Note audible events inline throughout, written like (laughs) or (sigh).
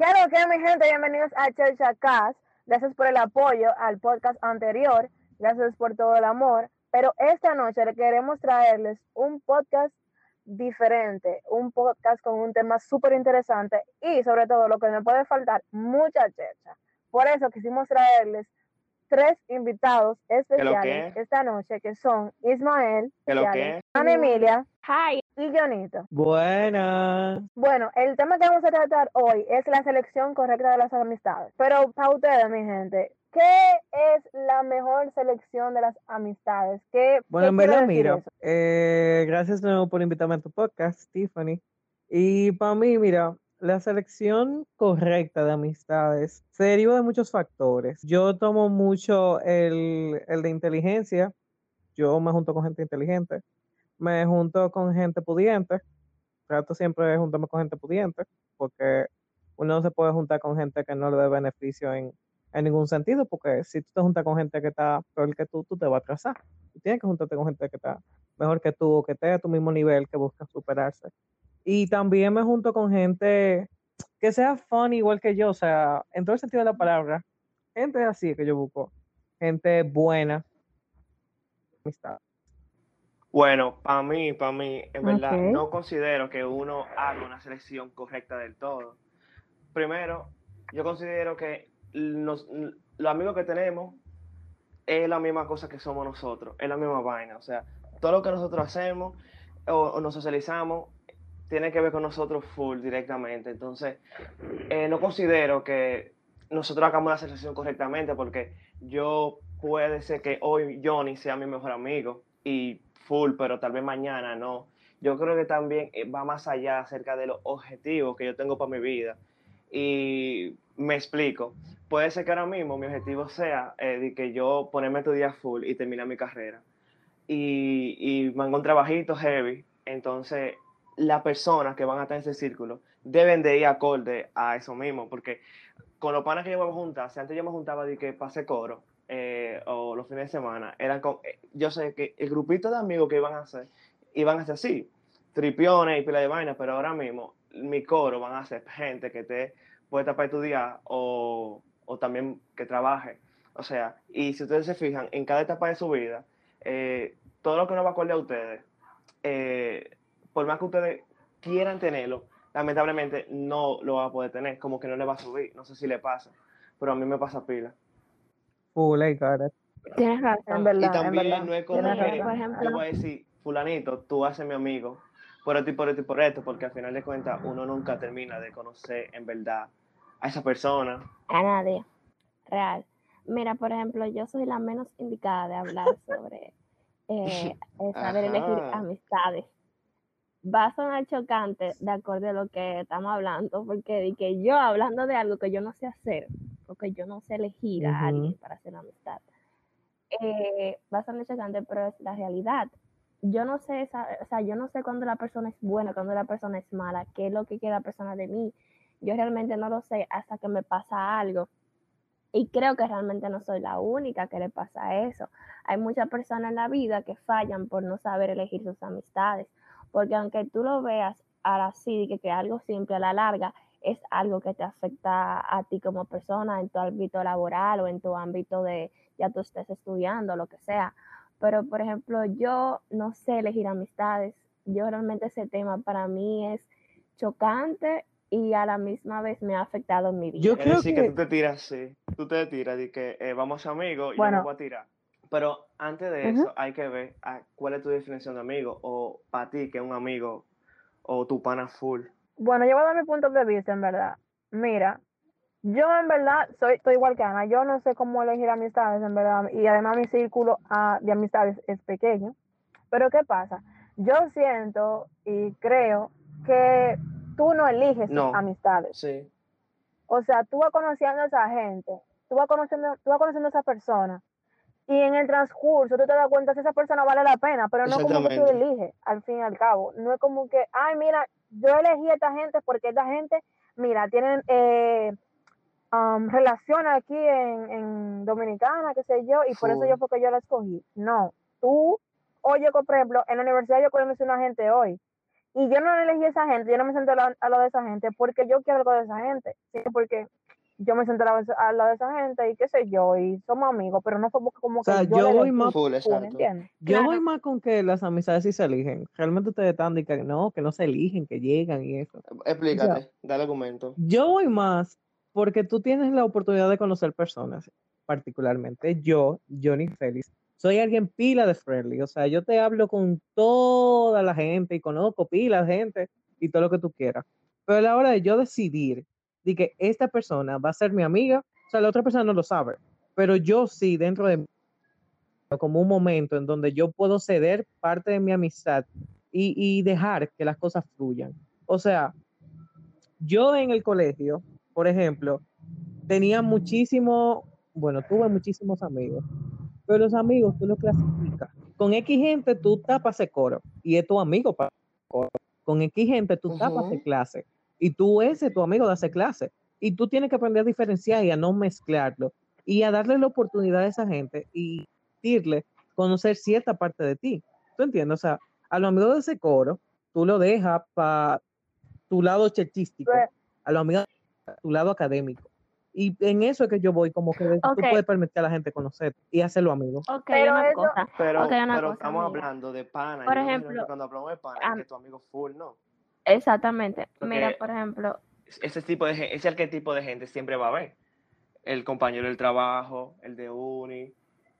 ¿Qué que, mi gente? Bienvenidos a Church Cast. Gracias por el apoyo al podcast anterior. Gracias por todo el amor. Pero esta noche queremos traerles un podcast diferente, un podcast con un tema súper interesante y sobre todo lo que me puede faltar, mucha checha. Por eso quisimos traerles tres invitados especiales esta noche que son Ismael, Ana Emilia Hi. y Jonito. Buenas. Bueno, el tema que vamos a tratar hoy es la selección correcta de las amistades. Pero para ustedes, mi gente, ¿Qué es la mejor selección de las amistades? ¿Qué, bueno, en verdad, mira, eh, gracias de nuevo por invitarme a tu podcast, Tiffany. Y para mí, mira, la selección correcta de amistades se deriva de muchos factores. Yo tomo mucho el, el de inteligencia. Yo me junto con gente inteligente. Me junto con gente pudiente. Trato siempre de juntarme con gente pudiente, porque uno no se puede juntar con gente que no le dé beneficio en en ningún sentido, porque si tú te juntas con gente que está peor que tú, tú te vas a atrasar. Tienes que juntarte con gente que está mejor que tú, o que esté a tu mismo nivel, que busca superarse. Y también me junto con gente que sea fun igual que yo, o sea, en todo el sentido de la palabra, gente así que yo busco, gente buena, amistad. Bueno, para mí, para mí, en verdad, no considero que uno haga una selección correcta del todo. Primero, yo considero que los amigos que tenemos es la misma cosa que somos nosotros, es la misma vaina. O sea, todo lo que nosotros hacemos o, nos socializamos tiene que ver con nosotros full directamente. Entonces, eh, no considero que nosotros hagamos la selección correctamente porque yo puede ser que hoy Johnny sea mi mejor amigo y full, pero tal vez mañana no. Yo creo que también eh, va más allá acerca de los objetivos que yo tengo para mi vida. Y me explico. Puede ser que ahora mismo mi objetivo sea eh, de que yo ponerme tu día full y terminar mi carrera. Y, y me hago un trabajito heavy. Entonces, las personas que van a estar en ese círculo deben de ir acorde a eso mismo. Porque con los panas que yo voy a juntar, si antes yo me juntaba de que pase coro eh, o los fines de semana, eran con, eh, yo sé que el grupito de amigos que iban a hacer, iban a ser así, tripiones y pila de vainas, pero ahora mismo mi coro van a ser gente que te puede para estudiar o, o también que trabaje. O sea, y si ustedes se fijan, en cada etapa de su vida, eh, todo lo que no va a acorde a ustedes, por más que ustedes quieran tenerlo, lamentablemente no lo va a poder tener, como que no le va a subir. No sé si le pasa, pero a mí me pasa pila. Full, I got Tienes razón, verdad. Y también no es como que, yo voy a decir, fulanito, tú haces mi amigo, por esto y por esto y por esto, porque al final de cuentas uno nunca termina de conocer en verdad a esa persona. A nadie. Real. Mira, por ejemplo, yo soy la menos indicada de hablar sobre eh, (laughs) saber elegir amistades. Va a sonar chocante de acuerdo a lo que estamos hablando, porque de que yo hablando de algo que yo no sé hacer, porque yo no sé elegir a alguien para hacer amistad, eh, va a sonar chocante, pero es la realidad yo no sé, o sea, yo no sé cuándo la persona es buena, cuándo la persona es mala, qué es lo que quiere la persona de mí. Yo realmente no lo sé hasta que me pasa algo. Y creo que realmente no soy la única que le pasa eso. Hay muchas personas en la vida que fallan por no saber elegir sus amistades. Porque aunque tú lo veas ahora sí, que, que algo simple a la larga es algo que te afecta a ti como persona en tu ámbito laboral o en tu ámbito de ya tú estés estudiando, lo que sea. Pero, por ejemplo, yo no sé elegir amistades. Yo realmente ese tema para mí es chocante y a la misma vez me ha afectado en mi vida. Yo creo que... que tú te tiras, sí. Tú te tiras y que eh, vamos amigos y bueno. yo me voy a tirar. Pero antes de eso hay que ver ah, cuál es tu definición de amigo o para ti que es un amigo o tu pana full. Bueno, yo voy a dar mi punto de vista, en verdad. Mira, yo en verdad soy estoy igual que Ana, yo no sé cómo elegir amistades en verdad y además mi círculo ah, de amistades es pequeño. Pero ¿qué pasa? Yo siento y creo que tú no eliges tus amistades. Sí. O sea, tú vas conociendo a esa gente, tú vas conociendo, tú vas conociendo a esa persona y en el transcurso tú te das cuenta si esa persona vale la pena, pero no como que tú eliges al fin y al cabo. No es como que, ay, mira, yo elegí a esta gente porque esta gente, mira, tienen... Eh, um, relaciona aquí en, en, Dominicana, qué sé yo, y por eso yo fue que yo la escogí. No, tú, oye, por ejemplo, en la universidad yo conocí una gente hoy Y yo no elegí a esa gente, yo no me senté a lo de esa gente porque yo quiero algo de esa gente, sino porque yo me senté a lado de esa gente y qué sé yo, y somos amigos, pero no fue como que yo, voy más, yo voy más con que las amistades sí se eligen. Realmente ustedes están diciendo que no, que no se eligen, que llegan y eso. Explícate, dale argumento. Yo voy más porque tú tienes la oportunidad de conocer personas, particularmente yo, Johnny Félix, soy alguien pila de friendly, o sea, yo te hablo con toda la gente y conozco pila de gente y todo lo que tú quieras. Pero a la hora de yo decidir de que esta persona va a ser mi amiga, o sea, la otra persona no lo sabe, pero yo sí, dentro de como un momento en donde yo puedo ceder parte de mi amistad y, y dejar que las cosas fluyan. O sea, yo en el colegio, por ejemplo, tenía muchísimo, bueno, tuve muchísimos amigos, pero los amigos tú los clasificas. Con X gente tú tapas el coro y es tu amigo para coro. Con X gente tú tapas el clase y tú ese es tu amigo de hacer clase. Y tú tienes que aprender a diferenciar y a no mezclarlo y a darle la oportunidad a esa gente y decirle conocer cierta parte de ti. ¿Tú entiendes? O sea, a los amigos de ese coro, tú lo dejas para tu lado chechístico, a los amigos tu lado académico. Y en eso es que yo voy, como que tú puedes permitir a la gente conocer y hacerlo amigo. pero una cosa. Pero, pero estamos hablando de pana. Por ejemplo, cuando hablamos de pana, es que tu amigo full, ¿no? Exactamente. Mira, por ejemplo. Ese tipo de ese arquetipo de gente siempre va a haber. El compañero del trabajo, el de uni,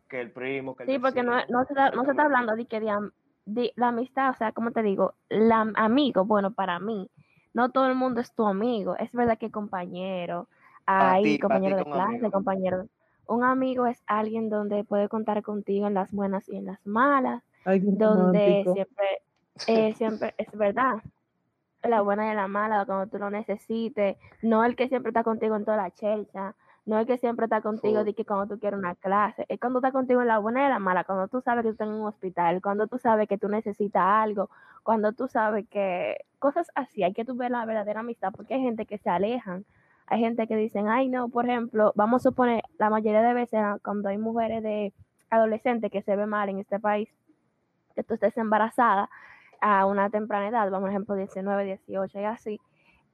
que el primo, que el Sí, porque no, no, se está, no se está hablando de que de, la amistad, o sea, como te digo, la amigo, bueno, para mí, no todo el mundo es tu amigo. Es verdad que compañero, hay compañero de clase, compañero. Un amigo es alguien donde puede contar contigo en las buenas y en las malas, donde siempre, eh, siempre es verdad la buena y la mala, cuando tú lo necesites, no el que siempre está contigo en toda la chelcha, no el que siempre está contigo de que cuando tú quieres una clase, es cuando está contigo en la buena y la mala, cuando tú sabes que tú estás en un hospital, cuando tú sabes que tú necesitas algo, cuando tú sabes que cosas así, hay que tú ver la verdadera amistad, porque hay gente que se alejan, hay gente que dicen, ay no, por ejemplo, vamos a suponer, la mayoría de veces cuando hay mujeres de adolescentes que se ve mal en este país, que tú estés embarazada, a una temprana edad, vamos, por ejemplo, 19, 18 y así,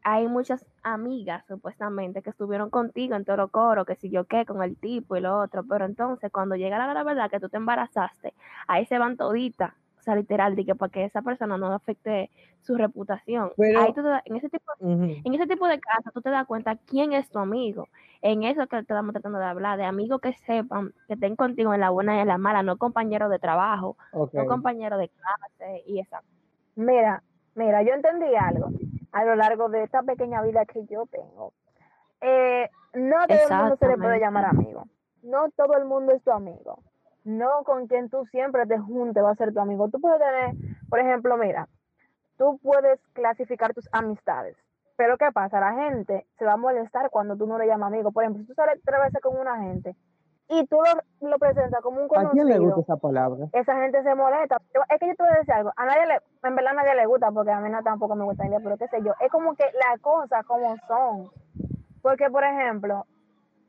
hay muchas amigas supuestamente que estuvieron contigo en todo coro, que si yo qué, con el tipo y lo otro, pero entonces cuando llega la, verdad que tú te embarazaste, ahí se van toditas, o sea, literal, de que para que esa persona no afecte su reputación. ahí en, ese tipo, en ese tipo de casos tú te das cuenta quién es tu amigo. En eso que estamos tratando de hablar, de amigos que sepan, que estén contigo en la buena y en la mala, no compañeros de trabajo, no compañeros de clase y esa Mira, mira, yo entendí algo a lo largo de esta pequeña vida que yo tengo. Eh, no todo el mundo se le puede llamar amigo. No todo el mundo es tu amigo. No con quien tú siempre te juntes va a ser tu amigo. Tú puedes tener, por ejemplo, mira, tú puedes clasificar tus amistades. Pero ¿qué pasa? La gente se va a molestar cuando tú no le llamas amigo. Por ejemplo, si tú sales tres veces con una gente y tú lo, lo, presentas como un conocido. ¿A quién le gusta esa palabra? Esa gente se molesta. Es que yo te voy a decir algo. A nadie le, en verdad a nadie le gusta, porque a mí no tampoco me gusta, pero qué sé yo. Es como que las cosas como son. Porque, por ejemplo,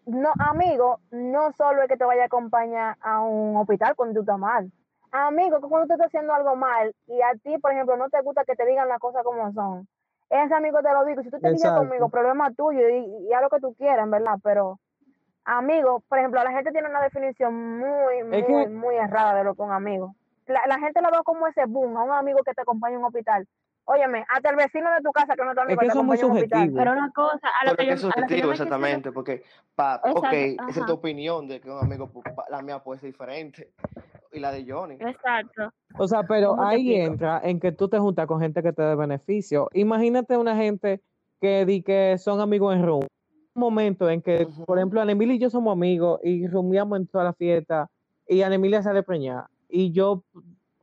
no, amigo, no solo es que te vaya a acompañar a un hospital cuando tú estás mal. Amigo, que cuando tú estás haciendo algo mal y a ti, por ejemplo, no te gusta que te digan las cosas como son. Ese amigo te lo digo. Si tú te dices conmigo, problema tuyo y, y haz lo que tú quieras, ¿verdad? Pero amigo, por ejemplo, la gente tiene una definición muy, muy, muy errada de lo que un amigo. La, gente lo ve como ese boom, a un amigo que te acompaña en un hospital. Óyeme, hasta el vecino de tu casa que no está amigo es que te acompaña en un hospital. Pero una cosa, a lo que, es subjetivo, exactamente, porque, pa, ok, esa es tu opinión de que un amigo, la mía puede ser diferente, y la de Johnny. Exacto. O sea, pero ahí entra en que tú te juntas con gente que te dé beneficio. Imagínate una gente que di que son amigos en room momento en que, por ejemplo, Anemili y yo somos amigos y rumiamos en toda la fiesta y Anemilia sale preñada y yo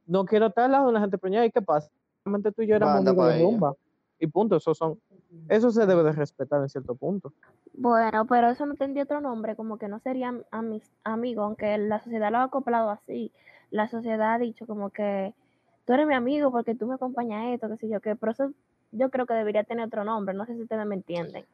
no quiero estar al lado de una gente preñada y ¿qué pasa? Realmente tú y yo éramos amigos de rumba y punto, eso son, eso se debe de respetar en cierto punto. Bueno, pero eso no tendría otro nombre, como que no serían mis amigos, aunque la sociedad lo ha acoplado así, la sociedad ha dicho como que tú eres mi amigo porque tú me acompañas a esto, qué sé yo, que pero eso yo creo que debería tener otro nombre, no sé si ustedes me entienden.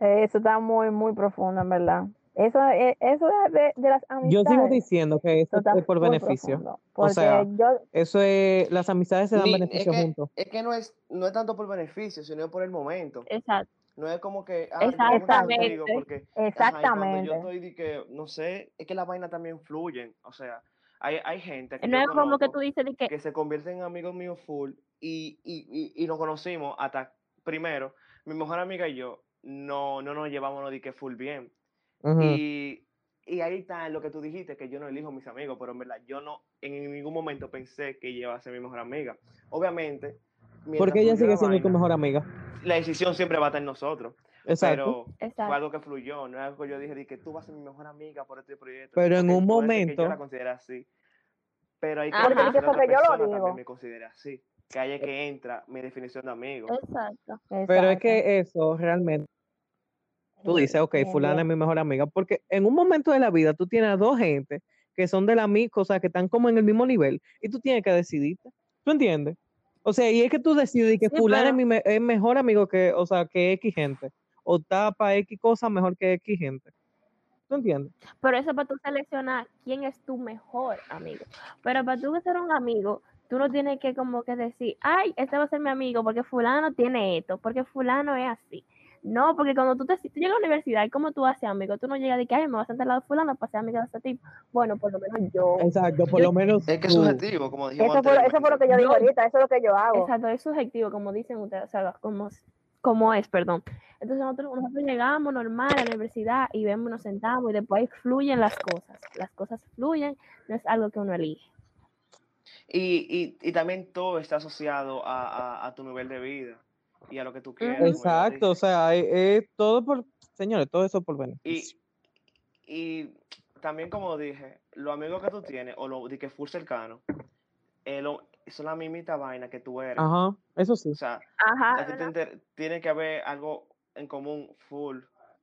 Eso está muy, muy profundo, en verdad. Eso es, eso es de, de las amistades. Yo sigo diciendo que eso Eso está es por beneficio. profundo, O Porque sea, yo, Eso es, las amistades se dan beneficio es que, juntos. Es que no es, no es tanto por beneficio, sino por el momento. Exacto. No es como que, ah, yo Exactamente. ajá, exactamente. yo estoy de que, no sé, es que las vainas también fluyen. O sea, hay, hay gente que No es como que tú dices de que, que se convierten en amigos míos full y, y, y, y nos conocimos hasta primero, mi mejor amiga y yo no, no nos llevamos no di que full bien. Y, y ahí está lo que tú dijiste, que yo no elijo a mis amigos, pero en verdad yo no en ningún momento pensé que ella iba a ser mi mejor amiga. Obviamente, mientras Porque ella sigue siendo tu mejor amiga. La decisión siempre va a estar en nosotros. Exacto. Pero fue algo que fluyó, no es algo que yo dije de que tú vas a ser mi mejor amiga por este proyecto. Pero en un que momento- yo la considere así. Pero hay que Ajá. que yo lo digo. también me considere así. Es que entra mi definición de amigo. Exacto. Pero es que eso realmente, tú dices, ok, fulana es mi mejor amiga, porque en un momento de la vida tú tienes a dos gente que son de la misma, o sea, que están como en el mismo nivel, y tú tienes que decidirte. ¿Tú entiendes? O sea, y es que tú decides que Sí, fulana es, mi me- es mejor amigo que, o sea, que X gente, o tapa X cosa mejor que X gente. ¿Tú entiendes? Pero eso para tú seleccionar quién es tu mejor amigo. Pero para tú ser un amigo, tú no tienes que como que decir, ay, este va a ser mi amigo porque fulano tiene esto, porque fulano es así. No, porque cuando tú, te, tú llegas a la universidad y como tú haces amigo, tú no llegas de que, ay, me vas a sentar al lado de fulano para ser amiga de ese tipo. Bueno, por lo menos yo. Exacto, por Yo- lo menos Es que es subjetivo, como dijimos Eso fue, lo- eso fue lo que yo digo ahorita, eso es lo que yo hago. Exacto, es subjetivo, como dicen ustedes, o sea, como, como es, perdón. Entonces nosotros, nosotros llegamos normal a la universidad y vemos, nos sentamos y después fluyen las cosas. Las cosas fluyen, no es algo que uno elige. Y, y, y también todo está asociado a, a, a tu nivel de vida y a lo que tú como ella Exacto, o sea, es, es todo por, señores, todo eso por Y, beneficio. y también, como dije, los amigos que tú tienes, o los de que full cercano, eh, lo- son la mismita vaina que tú eres. Ajá, eso sí. O sea, Ajá, te tiene que haber algo en común full,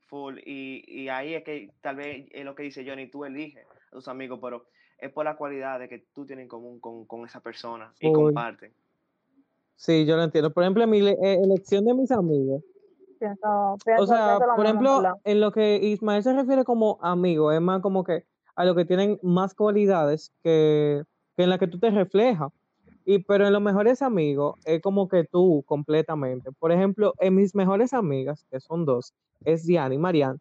full. Y, y ahí es que tal vez es lo que dice Johnny, tú eliges a tus amigos, pero es por la cualidad de que tú tienes en común con, con esa persona y Full. comparten. Sí, yo lo entiendo. Por ejemplo, mi eh, elección de mis amigos. Pienso, pienso, O sea, por ejemplo, en lo que Ismael se refiere como amigo, es más como que a lo que tienen más cualidades que, que en la que tú te reflejas. Y pero en los mejores amigos es como que tú completamente. Por ejemplo, en mis mejores amigas, que son dos, es Diana y Marianne.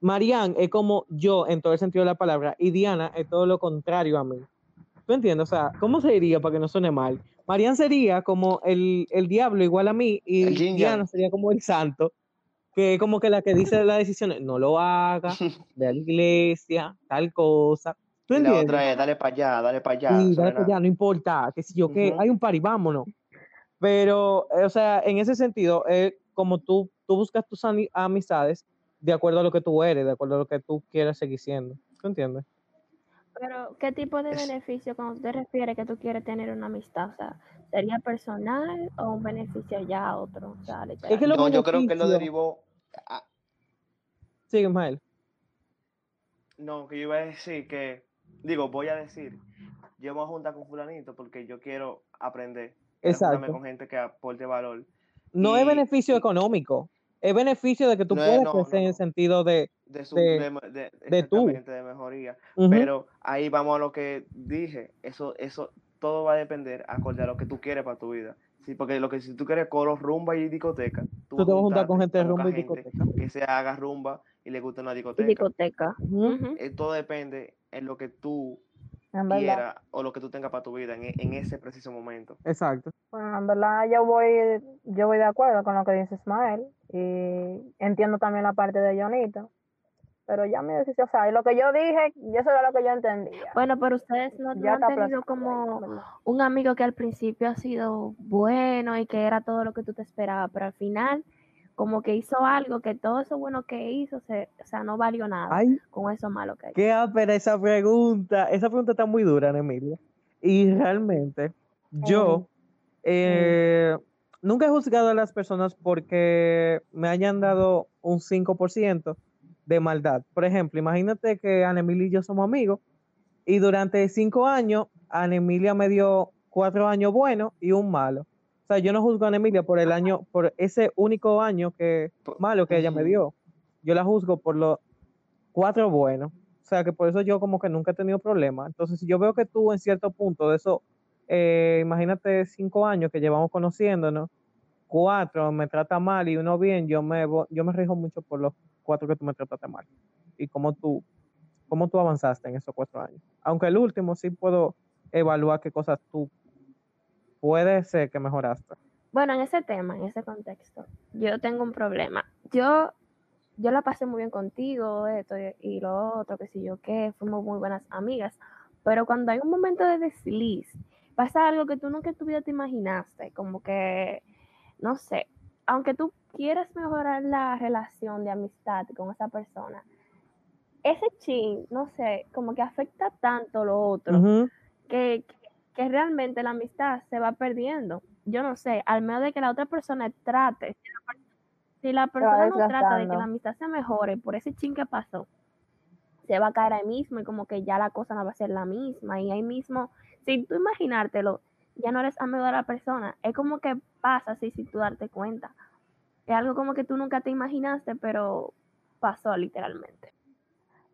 Marianne es como yo en todo el sentido de la palabra y Diana es todo lo contrario a mí. ¿Tú entiendes? O sea, ¿cómo se diría para que no suene mal? Marianne sería como el, el diablo igual a mí y. Diana sería como el santo, que es como que la que dice las decisiones, no lo haga, (laughs) a la iglesia, tal cosa. ¿Tú Y la entiendes? otra es, dale para allá, dale para allá. Sí, eso dale no para es nada. allá, no importa, qué sé yo, que Ujú. hay un party, vámonos. Pero, eh, o sea, en ese sentido, es como tú, tú buscas tus ami- amistades de acuerdo a lo que tú eres, de acuerdo a lo que tú quieres seguir siendo. ¿Tú entiendes? pero ¿qué tipo de beneficio cuando te refieres que tú quieres tener una amistad? O sea, ¿sería personal o un beneficio ya a otro? O sea, Es que lo No, yo creo que lo beneficio- derivó. a- Sí, Ismael. no, que yo iba a decir que. Digo, voy a decir. Yo me voy a juntar con Fulanito porque yo quiero aprender. Exacto. con gente que aporte valor. No es beneficio económico, es beneficio de que tú No puedes no, crecer no, en el sentido de, De su. de- De, de- de tú. mejoría. ujú, Pero ahí vamos a lo que dije. Eso, eso, todo va a depender acorde a lo que tú quieres para tu vida. Sí, porque lo que si tú quieres coro, rumba y discoteca, tú te vas a juntar con gente de rumba y discoteca. que se haga rumba y le guste una discoteca. discoteca. Ujú. Eh, todo depende en lo que tú. Quieras o lo que tú tengas para tu vida en, e- en ese preciso momento. Exacto. Bueno, en verdad yo voy, yo voy de acuerdo con lo que dice Ismael y entiendo también la parte de Jonito, pero ya mi decisión, o sea, y lo que yo dije, y eso era lo que yo entendía. Bueno, pero ustedes no, no ya han está tenido como un amigo que al principio ha sido bueno y que era todo lo que tú te esperabas, pero al final como que hizo algo que todo eso bueno que hizo, se, o sea, no valió nada Ay, con eso malo que hizo. qué ápera esa pregunta. Esa pregunta está muy dura, Emilia. Y realmente, yo eh, nunca he juzgado a las personas porque me hayan dado un 5% de maldad. Por ejemplo, imagínate que Ana Emilia y yo somos amigos y durante cinco años Ana Emilia me dio cuatro años buenos y un malo. O sea, yo no juzgo a Emilia por el año, por ese único año que malo que ella me dio. Yo la juzgo por los cuatro buenos. O sea que por eso yo como que nunca he tenido problemas. Entonces, si yo veo que tú en cierto punto de eso, eh, imagínate cinco años que llevamos conociéndonos, cuatro me trata mal y uno bien, yo me, yo me rijo mucho por los cuatro que tú me trataste mal. Y cómo tú, cómo tú avanzaste en esos cuatro años. Aunque el último sí puedo evaluar qué cosas tú puede ser que mejoraste. Bueno, en ese tema, en ese contexto, yo tengo un problema. Yo, yo la pasé muy bien contigo, esto y lo otro, que si yo qué, fuimos muy buenas amigas, pero cuando hay un momento de desliz, pasa algo que tú nunca en tu vida te imaginaste, como que, no sé, aunque tú quieras mejorar la relación de amistad con esa persona, ese chin, no sé, como que afecta tanto lo otro, que, que realmente la amistad se va perdiendo. Yo no sé, al menos de que la otra persona trate, si la persona no trata de que la amistad se mejore por ese chin que pasó, se va a caer ahí mismo y como que ya la cosa no va a ser la misma. Y ahí mismo, sin tú imaginártelo, ya no eres amigo de la persona. Es como que pasa así sin tú darte cuenta. Es algo como que tú nunca te imaginaste, pero pasó literalmente.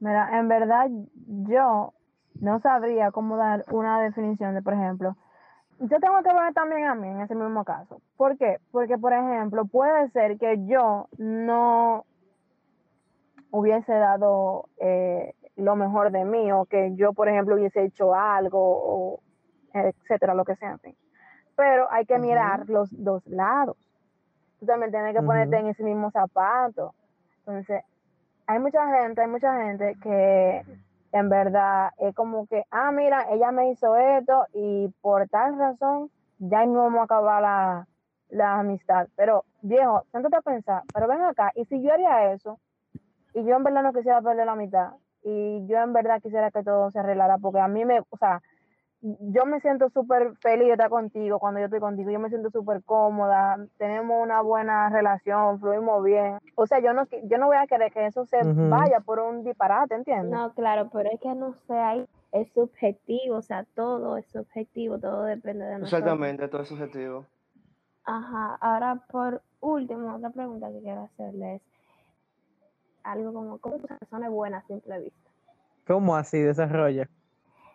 Mira, en verdad yo no sabría cómo dar una definición de, por ejemplo, yo tengo que poner también a mí en ese mismo caso. ¿Por qué? Porque, por ejemplo, puede ser que yo no hubiese dado eh, lo mejor de mí o que yo, por ejemplo, hubiese hecho algo, o etcétera, lo que sea. Pero hay que mirar los dos lados. Tú también tienes que ponerte en ese mismo zapato. Entonces, hay mucha gente, hay mucha gente que en verdad es como que, ah, mira, ella me hizo esto y por tal razón ya no vamos a acabar la, la amistad. Pero, viejo, siéntate a pensar, pero ven acá, y si yo haría eso, y yo en verdad no quisiera perder la mitad, y yo en verdad quisiera que todo se arreglara, porque a mí me, o sea, yo me siento súper feliz de estar contigo cuando yo estoy contigo, yo me siento súper cómoda, tenemos una buena relación, fluimos bien. O sea, yo no, yo no voy a querer que eso se vaya por un disparate, ¿entiendes? No, claro, pero es que no sé, ahí es subjetivo, o sea, todo es subjetivo, todo depende de nosotros. Exactamente, todo es subjetivo. Ajá, ahora por último, otra pregunta que quiero hacerle es algo como, ¿cómo una persona es buena a simple vista? ¿Cómo así desarrolla?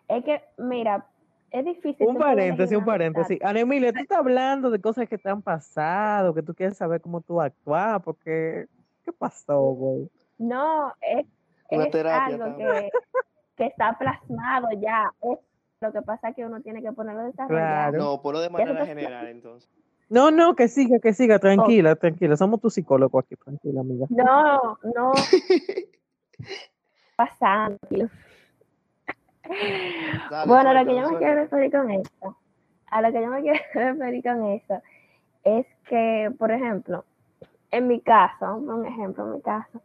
Es que, mira, es difícil. Un paréntesis, un paréntesis. Ana Emilia, tú estás hablando de cosas que te han pasado, que tú quieres saber cómo tú actúas, porque ¿qué pasó, güey? No, es, algo que, que, está plasmado ya. lo que pasa es que uno tiene que ponerlo de Claro. No, por lo de manera general, (laughs) entonces. No, no, que siga, que siga, tranquila, tranquila. Somos tu psicólogo aquí, tranquila, amiga. No, no. (laughs) Pasando bueno, a lo que yo me quiero referir con esto, a lo que yo me (laughs) quiero referir con eso, es que, por ejemplo, en mi caso, un ejemplo, en mi caso,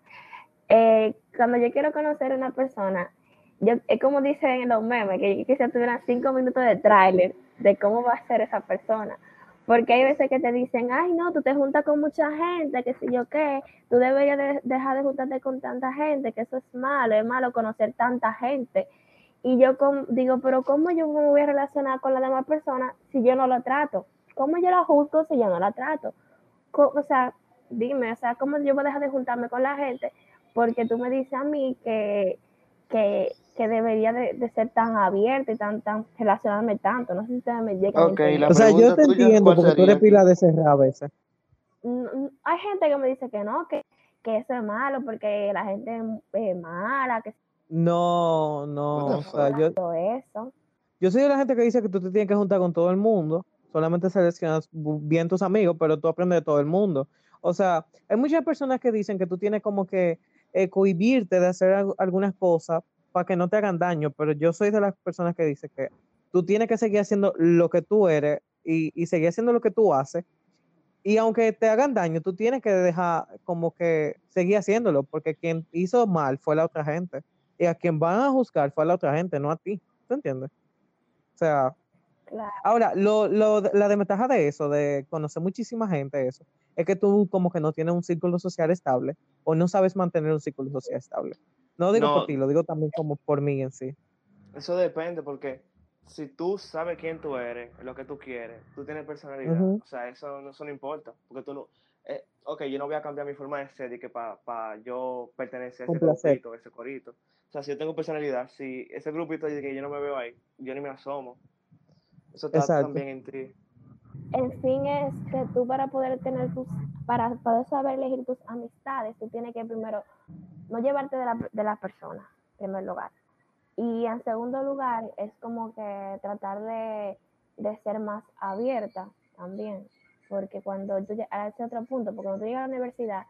eh, cuando yo quiero conocer a una persona, yo, es como dicen en los memes, que yo quisiera tuviera cinco minutos de tráiler de cómo va a ser esa persona. Porque hay veces que te dicen, ay, no, tú te juntas con mucha gente, que si yo qué, tú deberías dejar de juntarte con tanta gente, que eso es malo, es malo conocer tanta gente. Y yo digo, pero ¿cómo yo me voy a relacionar con la demás persona si yo no lo trato? ¿Cómo yo la juzgo si yo no la trato? O sea, dime, o sea, ¿cómo yo voy a dejar de juntarme con la gente? Porque tú me dices a mí que, que, que debería de, ser tan abierta y tan, tan relacionarme tanto. No sé si ustedes me llegan a O sea, yo te entiendo porque tú eres pila de cerrar a veces. Hay gente que me dice que no, que, que eso es malo porque la gente es mala, que no, no, o sea, yo, yo soy de la gente que dice que tú te tienes que juntar con todo el mundo, solamente seleccionas bien tus amigos, pero tú aprendes de todo el mundo. O sea, hay muchas personas que dicen que tú tienes como que eh, cohibirte de hacer algunas cosas para que no te hagan daño, pero yo soy de las personas que dicen que tú tienes que seguir haciendo lo que tú eres y, y seguir haciendo lo que tú haces. Y aunque te hagan daño, tú tienes que dejar como que seguir haciéndolo, porque quien hizo mal fue la otra gente y a quien van a juzgar fue a la otra gente, no a ti. ¿Te entiendes? O sea, ahora, lo, lo, la desventaja de eso, de conocer muchísima gente, eso, es que tú como que no tienes un círculo social estable o no sabes mantener un círculo social estable. No digo por ti, lo digo también como por mí en sí. Eso depende porque si tú sabes quién tú eres, lo que tú quieres, tú tienes personalidad, o sea, eso, eso no importa, porque tú no, eh, ok, yo no voy a cambiar mi forma de ser y que para yo pertenecer a ese grupito, ese corito. O sea, si yo tengo personalidad, si ese grupito dice que yo no me veo ahí, yo ni me asomo. Eso está Exacto. también en ti. En fin, es que tú para poder tener tus, para poder saber elegir tus amistades, tú tienes que primero no llevarte de la, de la persona, en primer lugar. Y en segundo lugar, es como que tratar de, de ser más abierta también. Porque cuando tú llegas a ese otro punto, porque cuando tú llegas a la universidad,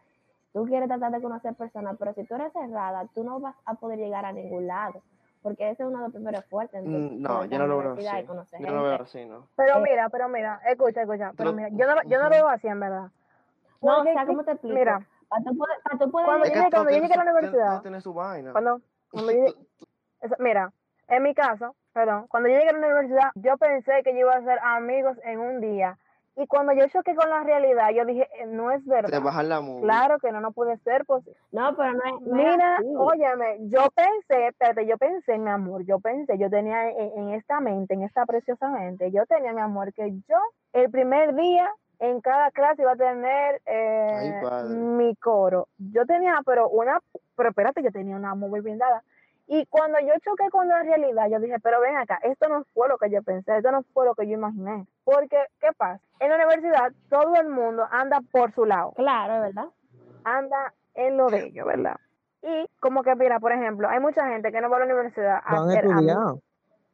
tú quieres tratar de conocer personas, pero si tú eres cerrada, tú no vas a poder llegar a ningún lado. Porque ese es uno de los primeros fuertes. Mm, No, yo no lo veo así. Yo no lo veo así, ¿no? Pero Eh, mira, pero mira, escucha, escucha, pero mira, yo no, yo no lo veo así en verdad. No, o Porque, sea, ¿cómo te explico? Mira, Para tú poder, para tú poder Cuando llegué- yo llegué a la universidad, tiene su vaina. cuando, cuando (laughs) yo llegué- eso- mira, en mi caso, perdón, cuando yo llegué a la universidad, yo pensé que yo iba a hacer amigos en un día. Y cuando yo choqué con la realidad, yo dije, eh, no es Te verdad. bajan la movie. Claro que no, no puede ser posible. No, pero no es. Mira, así. óyeme, yo pensé, espérate, yo pensé, mi amor, yo pensé, yo tenía en, en esta mente, en esta preciosa mente, yo tenía, mi amor, que yo el primer día en cada clase iba a tener eh, Ay, mi coro. Yo tenía, pero una, pero espérate, yo tenía una muy bien dada. Y cuando yo choqué con la realidad, yo dije, pero ven acá, esto no fue lo que yo pensé, esto no fue lo que yo imaginé. Porque, ¿qué pasa? En la universidad todo el mundo anda por su lado Claro, ¿verdad? anda en lo de ellos, ¿verdad? Y como que, mira, por ejemplo, hay mucha gente que no va a la universidad a Van estudiar. amigos.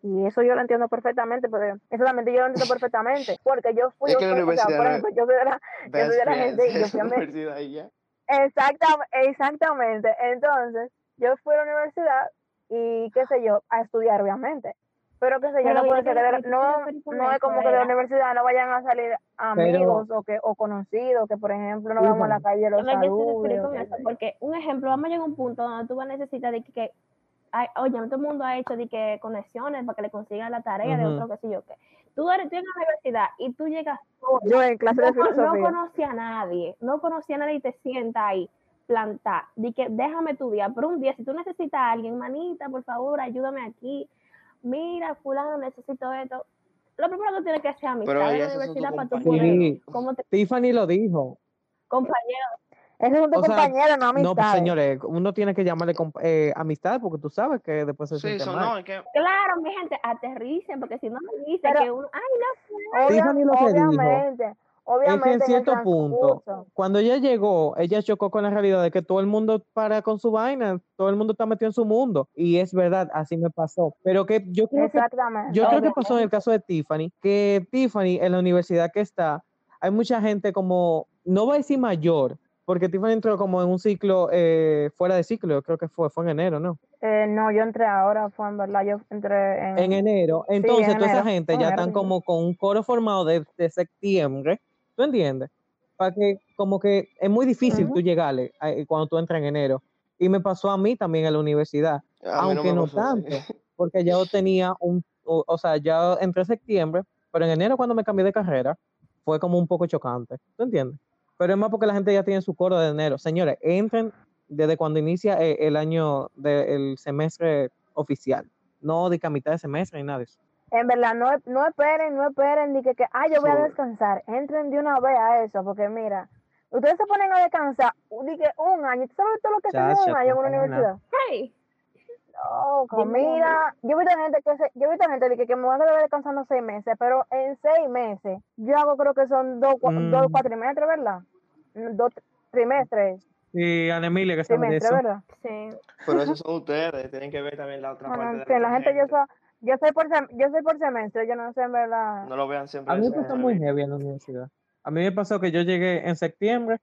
Y eso yo lo entiendo perfectamente, pero eso también yo lo entiendo perfectamente, porque yo fui, Es que yo la fui- o sea, universidad por ejemplo, yo soy de la, Best soy de la friends, gente y yo es fui a la me- universidad y ya. Exactam- exactamente. Entonces, yo fui a la universidad y qué sé yo, a estudiar, obviamente. Pero qué sé yo, Pero no puede ser que que de- no, no es como que de la universidad no vayan a salir amigos o que o conocidos, que por ejemplo no vamos a la calle de los saludos. porque un ejemplo, vamos a llegar a un punto donde tú vas a necesitar de que, que ay, oye, todo el mundo ha hecho de que conexiones para que le consigan la tarea de Ujú. otro que sé yo qué. Tú eres tú en la universidad y tú llegas Yo en clase de no, no filosofía. conocí a nadie, no conocí a nadie y te sientas ahí plantar, de que déjame estudiar, pero un día si tú necesitas a alguien, manita, por favor, ayúdame aquí, mira, fulano, necesito esto. Lo primero que tienes que hacer amistad Pero en la universidad para tu poder, Sí. como te, Tiffany lo dijo. compañero, Ese es un O sea, compañero, no amistad. No, pues señores, uno tiene que llamarle eh, amistad porque tú sabes que después se Sí, siente son, mal. no, es que Claro, mi gente, aterricen, porque si no me dicen Pero- que uno, ay, no, Tiffany lo que dijo obviamente, es que en cierto punto, transcurso. cuando ella llegó, ella chocó con la realidad de que todo el mundo para con su vaina, todo el mundo está metido en su mundo. Y es verdad, así me pasó. Pero que yo creo que. Yo creo que pasó en el caso de Tiffany, que Tiffany en la universidad que está, hay mucha gente como, no voy a decir mayor, porque Tiffany entró como en un ciclo eh, fuera de ciclo, yo creo que fue, fue en enero, ¿no? Eh, no, yo entré ahora, fue en verdad, yo entré en... En enero. Entonces, en toda esa enero, gente fue ya enero, están sí. como con un coro formado desde septiembre, ¿tú entiendes? Para que, como que es muy difícil Ujú. tú llegarle a- eh, cuando tú entras en enero. Y me pasó a mí también en la universidad. a mí no aunque no, tanto, (laughs) porque ya yo tenía un, o, o sea, ya entré en septiembre, pero en enero cuando me cambié de carrera fue como un poco chocante, ¿tú entiendes? Pero es más porque la gente ya tiene su coro de enero. Señores, entren desde cuando inicia eh, el año del semestre oficial, no de que a mitad de semestre ni nada de eso. En verdad, no, no esperen, no esperen, ni que, que, ah, yo voy a Sí. descansar. Entren de una vez a eso, porque mira, ustedes se ponen a descansar, di que un año, ¿tú sabes todo lo que se un año en una universidad? hey, No, mira, yo he visto gente que se, yo he visto gente que, que me van a quedar descansando seis meses, pero en seis meses, yo hago creo que son dos, cua- dos Mm. cuatrimestres, ¿verdad? Mm, Dos trimestres, Y Ana Emilia que sabe de eso. ¿verdad? sí. Pero esos son ustedes, tienen que ver también la otra Bueno, parte de sí, la gente, yo gente. soy, yo soy por sem- yo soy por semestre, yo no sé en verdad. No lo vean siempre A mí me pasó muy heavy en la universidad. A mí me pasó que yo llegué en septiembre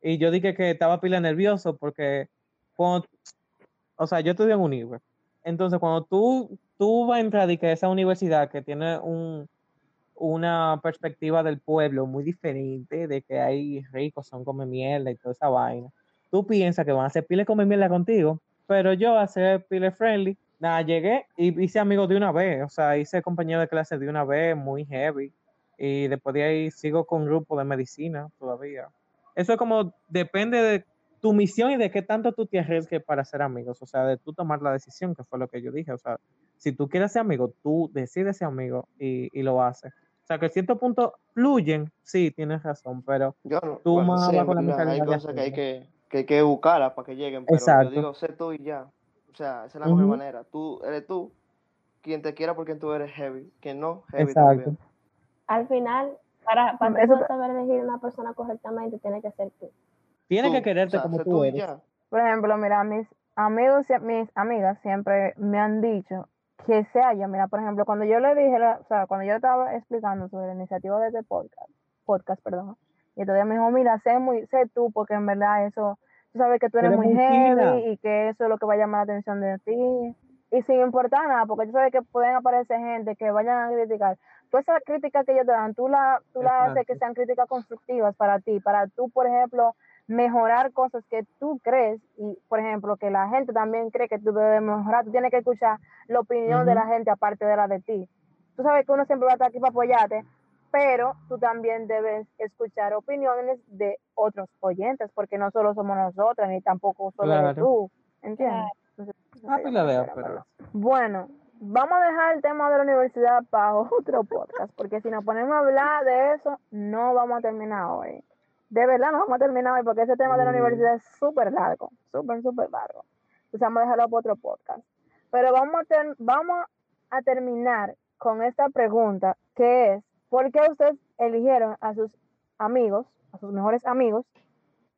y yo dije que estaba pila nervioso porque cuando, o sea, yo estudié en Univer. Entonces, cuando tú, tú vas a entrar y que a esa universidad que tiene un, una perspectiva del pueblo muy diferente, de que hay ricos, son come mierda y toda esa vaina, tú piensas que van a hacer pile come mierda contigo, pero yo a ser pile friendly, nada, llegué y hice amigos de una vez, o sea, hice compañero de clase de una vez, muy heavy, y después de ahí sigo con grupo de medicina todavía. Eso es como, depende de tu misión y de qué tanto tú te arriesgues para ser amigos, o sea, de tú tomar la decisión, que fue lo que yo dije, o sea, si tú quieres ser amigo, tú decides ser amigo y, y lo haces. O sea, que cierto punto fluyen, sí, tienes razón, pero yo no, tú más sí, con la mentalidad. Hay cosas que hay que, que hay que buscarlas para que lleguen, pero Exacto. yo digo, sé tú y ya. O sea, esa es la mejor manera. Tú eres tú, quien te quiera porque tú eres heavy, quien no, heavy Exacto. también. Al final, para, para Eso tú saber elegir una persona correctamente, tiene que ser tú. tienes Tú, que quererte o sea, como tú y eres. ya. Por ejemplo, mira, mis amigos y mis amigas siempre me han dicho que sea yo. Mira, por ejemplo, cuando yo le dije, la- o sea, cuando yo estaba explicando sobre la iniciativa de este podcast, podcast, perdón, y todavía me dijo, mira, sé muy, sé tú, porque en verdad eso, tú sabes que tú eres, Eres muy heavy y que eso es lo que va a llamar la atención de ti. Y sin importar nada, porque tú sabes que pueden aparecer gente que vayan a criticar. Todas esas críticas que ellos te dan, tú las tú la haces que sean críticas constructivas para ti, para tú, por ejemplo, mejorar cosas que tú crees y, por ejemplo, que la gente también cree que tú debes mejorar. Tú tienes que escuchar la opinión de la gente aparte de la de ti. Tú sabes que uno siempre va a estar aquí para apoyarte, pero tú también debes escuchar opiniones de otros oyentes, porque no solo somos nosotras, ni tampoco solo Claro. tú. ¿Entiendes? Entonces, eso Ah, pero- ¿verdad? Bueno, vamos a dejar el tema de la universidad para (laughs) otro podcast, porque si nos ponemos a hablar de eso, no vamos a terminar hoy. De verdad no vamos a terminar hoy, porque ese tema de la Mm. universidad es súper largo, súper, súper largo. Entonces vamos a dejarlo para otro podcast. Pero vamos a, ter- vamos a terminar con esta pregunta, que es, ¿por qué ustedes eligieron a sus amigos, a sus mejores amigos,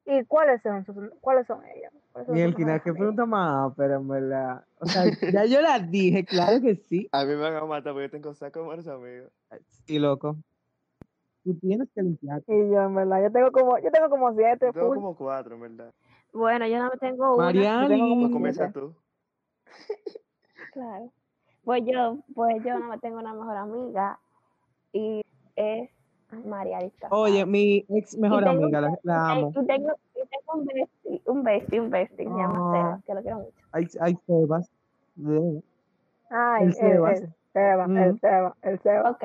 y cuáles son, sus, cuáles son ellos? ¿Cuáles son Y el Kina, mejores qué pregunta más, pero en verdad. O sea, (laughs) ya yo la dije, claro que sí. A mí me van a matar porque yo tengo saco de malos amigos. Sí, loco. Tú tienes que limpiar. Y yo, en verdad, yo tengo como, yo tengo como siete, Yo tengo full. como cuatro, en verdad. Bueno, yo no tengo una. Mariani. como Pues comienza tú. Claro. Pues yo, pues yo no tengo una mejor amiga y es María. Oye, mi ex mejor amiga, la, la amo. Y tengo, y tengo un bestie, un bestie, un bestie, se llama Ah. Sebas, que lo quiero mucho. Ay, ay, Sebas. De- Ay, El el, Sebas. el Seba, el Mm. Seba, el Seba. Ok.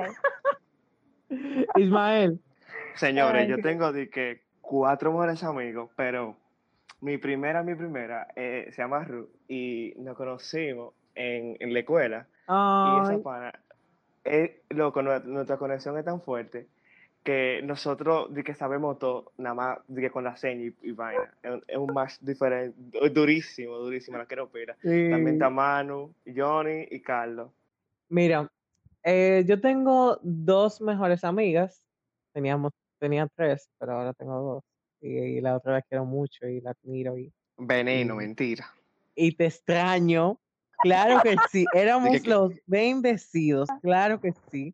(laughs) Ismael. Señores, Ay, yo tengo de que cuatro mejores amigos, pero mi primera, mi primera, eh, se llama Ruth y nos conocimos en, en la escuela. Y Ay, esa pana, es, loco, nue- nuestra conexión es tan fuerte que nosotros de que sabemos todo, nada más de que con la seña y, y vaina. Es, un- es un match diferente, durísimo, durísimo, la quiero pila. También está Manu, Johnny y Carlos. Mira, eh, yo tengo dos mejores amigas. Teníamos, tenía tres, pero ahora tengo dos. Y, y la otra la quiero mucho y la admiro y, Veneno, mentira. y te extraño. Claro que sí, éramos que- los bendecidos, claro que sí.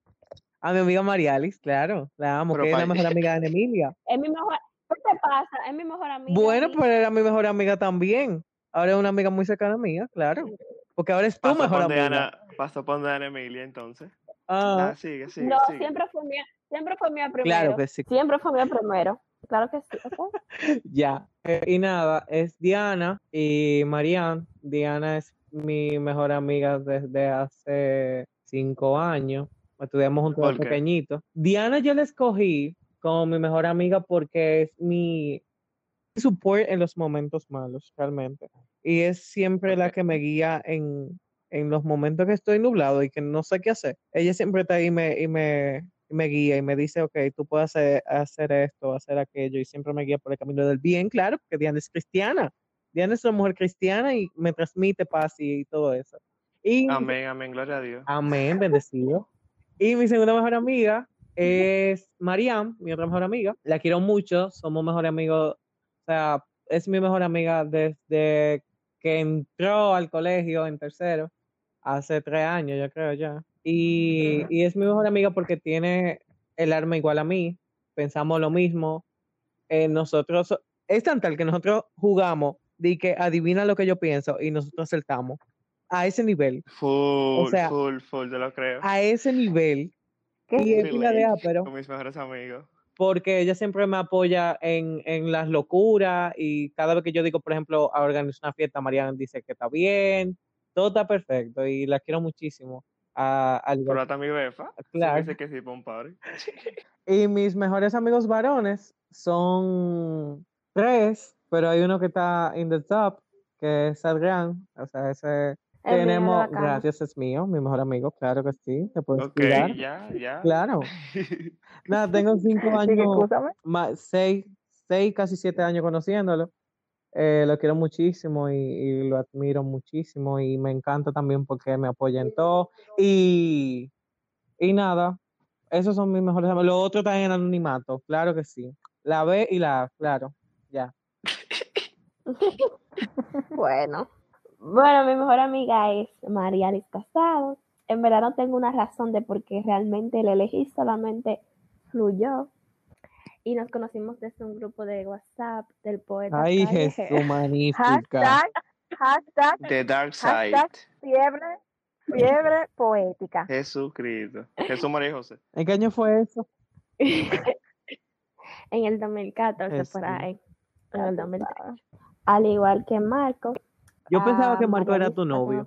A mi amiga Marialis, claro, la amo, Pero que es la mejor (laughs) amiga de Emilia. Es mi mejor. ¿Qué te pasa? Es mi mejor amiga. Bueno, pero era mi mejor amiga también. Ahora es una amiga muy cercana mía, claro. Porque ahora es tu mejor amiga. Ana, pasó por de Ana Emilia entonces. Ah, Nah, sigue, sigue, No, sigue. siempre fue mía, siempre fue mía primero. claro que sí. Siempre fue mía primero. Claro que sí. (laughs) Ya. Eh, y nada, es Diana y Marianne. Diana es mi mejor amiga desde hace cinco años. Estudiamos juntos ¿Por de qué? pequeñitos. Diana yo la escogí como mi mejor amiga porque es mi support en los momentos malos, realmente. Y es siempre la que me guía en, en los momentos que estoy nublado y que no sé qué hacer. Ella siempre está ahí y me, y me, y me guía y me dice, ok, tú puedes hacer, hacer esto, hacer aquello, y siempre me guía por el camino del bien, claro, porque Diana es cristiana. Diana es una mujer cristiana y me transmite paz y todo eso. Y, Amén, amén, gloria a Dios. Amén, bendecido. Y mi segunda mejor amiga es Mariam, mi otra mejor amiga. La quiero mucho, somos mejores amigos. O sea, es mi mejor amiga desde que entró al colegio en tercero, hace tres años, yo creo ya. Y, y es mi mejor amiga porque tiene el arma igual a mí, pensamos lo mismo. Eh, nosotros, es tan tal que nosotros jugamos de que adivina lo que yo pienso y nosotros acertamos. A ese nivel Full, sea, full, full, te lo creo. a ese nivel ¿Qué? y es pila de Relate pero Con mis mejores amigos. porque ella siempre me apoya en, en las locuras y cada vez que yo digo, por ejemplo, a organizar una fiesta, Mariana dice que está bien, todo está perfecto y la quiero muchísimo. a- igual Pero hasta mi befa. sí Claro. Dice que sí, party. (laughs) Y mis mejores amigos varones son tres, pero hay uno que está in the top, que es Adrián. O sea, ese Tenemos, gracias, es mío, mi mejor amigo, claro que sí, te puedes Ok, ya, ya. Claro. (laughs) Nada, tengo cinco años, más, seis, seis, casi siete años conociéndolo. Eh, lo quiero muchísimo y, lo admiro muchísimo y me encanta también porque me apoya en todo. Y, y nada, esos son mis mejores amigos. Los otros están en anonimato, claro que sí. La B y la A, claro. (laughs) bueno. Bueno, mi mejor amiga es María Liz Casado. En verdad no tengo una razón de por qué realmente la elegí, solamente fluyó. Y nos conocimos desde un grupo de WhatsApp del poeta. Ay, Jesús, (laughs) magnífica. Hashtag, hashtag, The Dark Side. hashtag fiebre, fiebre poética. Jesucristo. Jesús María José. ¿En qué año fue eso? (laughs) en el 2014, por Jesús. ahí. En el 2013. Al igual que Marco. Yo pensaba que a Marco era tu que no novio.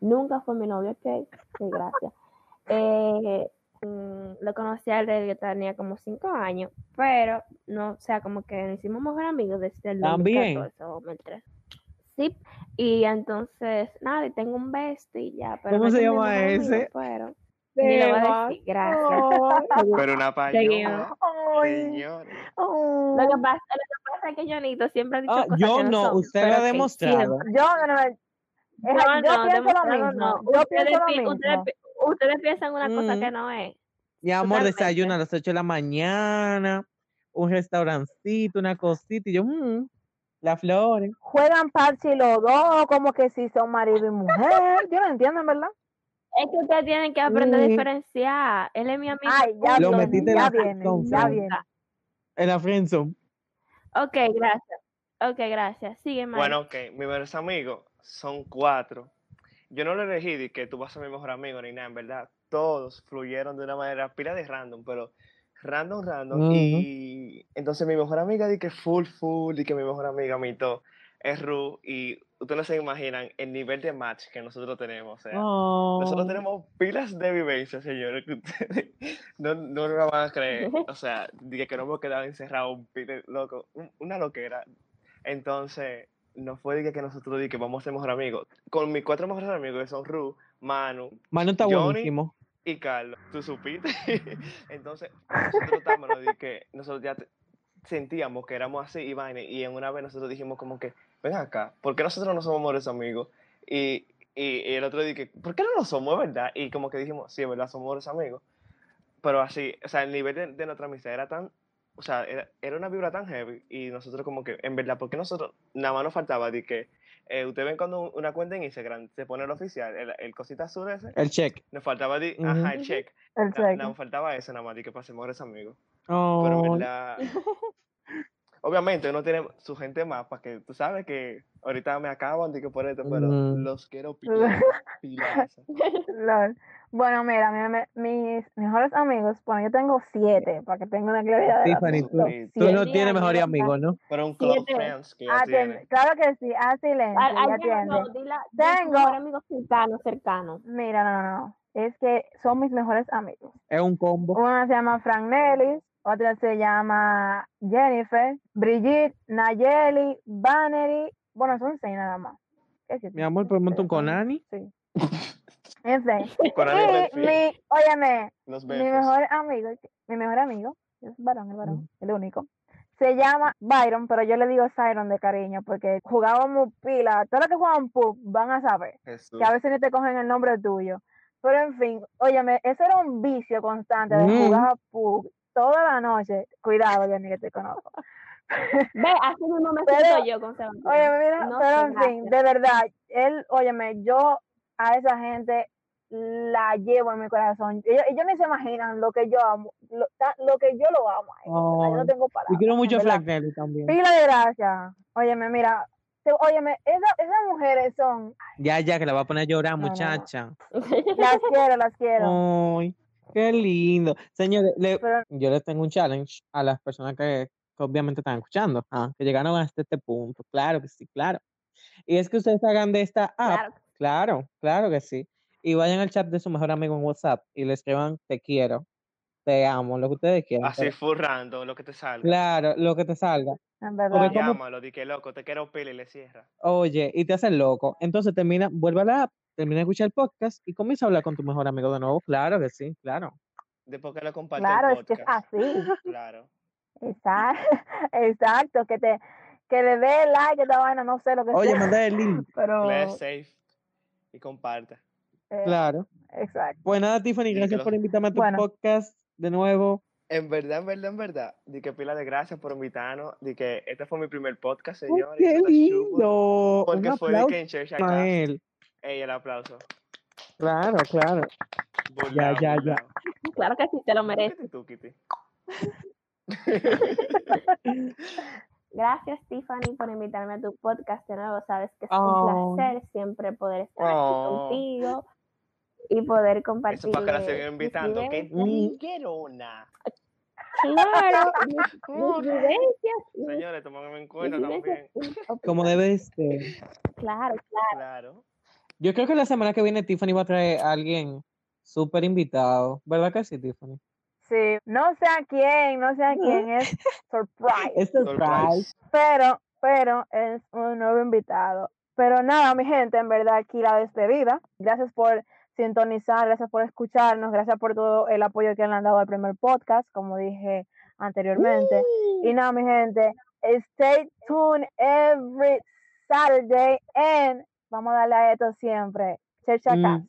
Nunca fue mi novio, ok. Sí, gracias. (laughs) Eh, mm, lo conocí a él desde que tenía como cinco años, pero no, o sea, como que nos hicimos mejor amigos desde el También. 2014 o 2013. Sí, y entonces, nada, y tengo un bestie ya. Pero ¿Cómo se llama amigo, ese? pero ni lo voy a decir, gracias. Pero una oh. Lo que pasa, lo que pasa es que Jonito siempre ha dicho Ah, cosas yo que no, no, son, usted lo ha demostrado. siempre- Yo, no, no, es- No, yo no, pienso lo mismo. no. Yo Ustedes, pienso lo mismo. ustedes, ustedes piensan una cosa Mm. que no es. Mi amor, Totalmente. desayuno a las 8 de la mañana, un restaurancito, una cosita, y yo, mm, las flores. Juegan parche los dos, como que si son marido y mujer. Yo no entiendo, en verdad. Es que ustedes tienen que aprender a diferenciar. Él es mi amigo. Ay, ya Lo viene, metiste en ya la viene, friendzone, ya viene. En la friendzone. Ok, gracias. Ok, gracias. Sigue, Mari. Bueno, ok, mis mejores amigos son cuatro. Yo no lo elegí de que tú vas a ser mi mejor amigo ni nada, en verdad. Todos fluyeron de una manera pila de random, pero random, random. Y entonces mi mejor amiga di que full, full, y que mi mejor amiga, mi to, es Ru. Y ustedes no se imaginan el nivel de match que nosotros tenemos. O sea, nosotros Oh. tenemos pilas de vivencia, señores, que ustedes (laughs) no, no lo van a creer. O (laughs) sea, dije que no hemos quedado encerrados, un pile loco, un- una loquera. Entonces, no fue de que- nosotros dije que vamos a ser mejores amigos. Con mis cuatro mejores amigos, que son Ru, Manu Manu está Johnny, buenísimo. y Carlos, tú supiste. (laughs) Entonces, nosotros estábamos que nosotros ya sentíamos que éramos así y vaina, y en una vez nosotros dijimos como que, ven acá, ¿por qué nosotros no somos mejores amigos? Y, y, y el otro dije, ¿por qué no lo somos, verdad? Y como que dijimos, sí, es verdad, somos mejores amigos. Pero así, o sea, el nivel de, de nuestra amistad era tan, o sea, era, era una vibra tan heavy, y nosotros como que, en verdad, ¿por qué nosotros, nada más nos faltaba de que, eh, ustedes ven cuando una cuenta en Instagram se pone el oficial, el, el cosita azul ese, El check. nos faltaba, di, Ujú. ajá, el check. El Na- cheque. Nos faltaba eso nada más, di que ser mejores amigos. Oh. Pero en verdad, (laughs) obviamente uno tiene su gente más, para que tú sabes que ahorita me acaban de que por esto, pero los quiero (laughs) pilar. Bueno, mira, mi- mi- mis mejores amigos, bueno, yo tengo siete, para que tengan una claridad de Tiffany, datos. tú, Sí, no. Sí, tienes a mejores me amigos, ¿no? Pero un club Siete. friends que ya tiene. claro que sí, haz silencio, Ay, ay, ya atiende. no, Tengo- mejor amigo cercano, cercano. Mira, no, no, no, es que son mis mejores amigos. Es un combo. Una se llama Frank Nellis, otra se llama Jennifer, Brigitte, Nayeli, Vannery, bueno, son seis nada más. Mi amor, ¿podemos montar un Pero son- Conani? Sí. En fin. Con Ani Y mi, óyeme, los mi mejor amigo, mi mejor amigo, es varón, el varón, el único. Se llama Byron, pero yo le digo Siron de cariño porque jugábamos pila. Todos los que juegan pub van a saber Jesús. que a veces ni te cogen el nombre tuyo. Pero en fin, óyeme, eso era un vicio constante de Mm. jugar pub toda la noche. Cuidado, Jenny, que te conozco. (laughs) Ve, así mismo me Pero- siento yo con Sebastián. Óyeme, mira, No pero en fin, gracias. de verdad, él, óyeme, yo a esa gente la llevo en mi corazón. Ellos, ellos ni se imaginan lo que yo amo, lo, lo que yo lo amo. Yo no Ay, tengo Yo palabras. quiero mucho. Frank Nelly también. Pila de gracia. Óyeme, mira, te- óyeme, esa- esas mujeres son, Ya, ya, que la va a poner a llorar, No, no, no. muchacha. (laughs) las quiero, las quiero. Ay, qué lindo. Señores, le- yo les tengo un challenge a las personas que, que obviamente están escuchando, ah, que llegaron hasta este punto. Claro que sí, claro. Y es que ustedes hagan de esta app, Claro. claro, claro que sí. Y vayan al chat de su mejor amigo en WhatsApp y le escriban te quiero. te amo, lo que ustedes quieran. Así furrando, lo que te salga. Claro, lo que te salga. En verdad. Llámalo, di que loco, te quiero pila y le cierra. Oye, y te hace loco. Entonces termina, vuelve a la app, termina de escuchar el podcast y comienza a hablar con tu mejor amigo de nuevo. Claro que sí, claro. Después que lo comparte Claro, el es que es así. (laughs) Claro. Exacto, (laughs) exacto, que te que le dé like a esta vaina, no sé lo que Oye, sea. manda el link. (laughs) Pero safe y comparte. eh, Claro. exacto. Pues nada, Tiffany, Y gracias por invitarme a tu Bueno. podcast de nuevo. En verdad, en verdad, en verdad. Di que pila de gracias por invitarnos. Di que este fue mi primer podcast, señor. ¡Qué lindo! Porque Un fue de que en Church. Ey, el aplauso. Claro, claro. Burlao, ya, ya. burlao. (laughs) Claro que sí, te lo mereces. Tú, Kitty. (laughs) Gracias, Tiffany, por invitarme a tu podcast de nuevo. Sabes que es Oh. un placer siempre poder estar aquí Oh. contigo y poder compartir. Eso para que la sigan invitando. ¡Qué vivencias. triguerona! Claro, (laughs) mis, vivencias. Señores, tomándome en cuenta también. Como debe ser. Claro, claro. Claro. Yo creo que la semana que viene Tiffany va a traer a alguien súper invitado. ¿Verdad que sí, Tiffany? Sí, no sé a quién, no sé a quién es (laughs) surprise, Es surprise. Pero, pero es un nuevo invitado. Pero nada, mi gente, en verdad aquí la despedida. Gracias por sintonizar, gracias por escucharnos, gracias por todo el apoyo que le han dado al primer podcast, como dije anteriormente. Y nada, mi gente, stay tuned every Saturday and vamos a darle a esto siempre. Church Mm,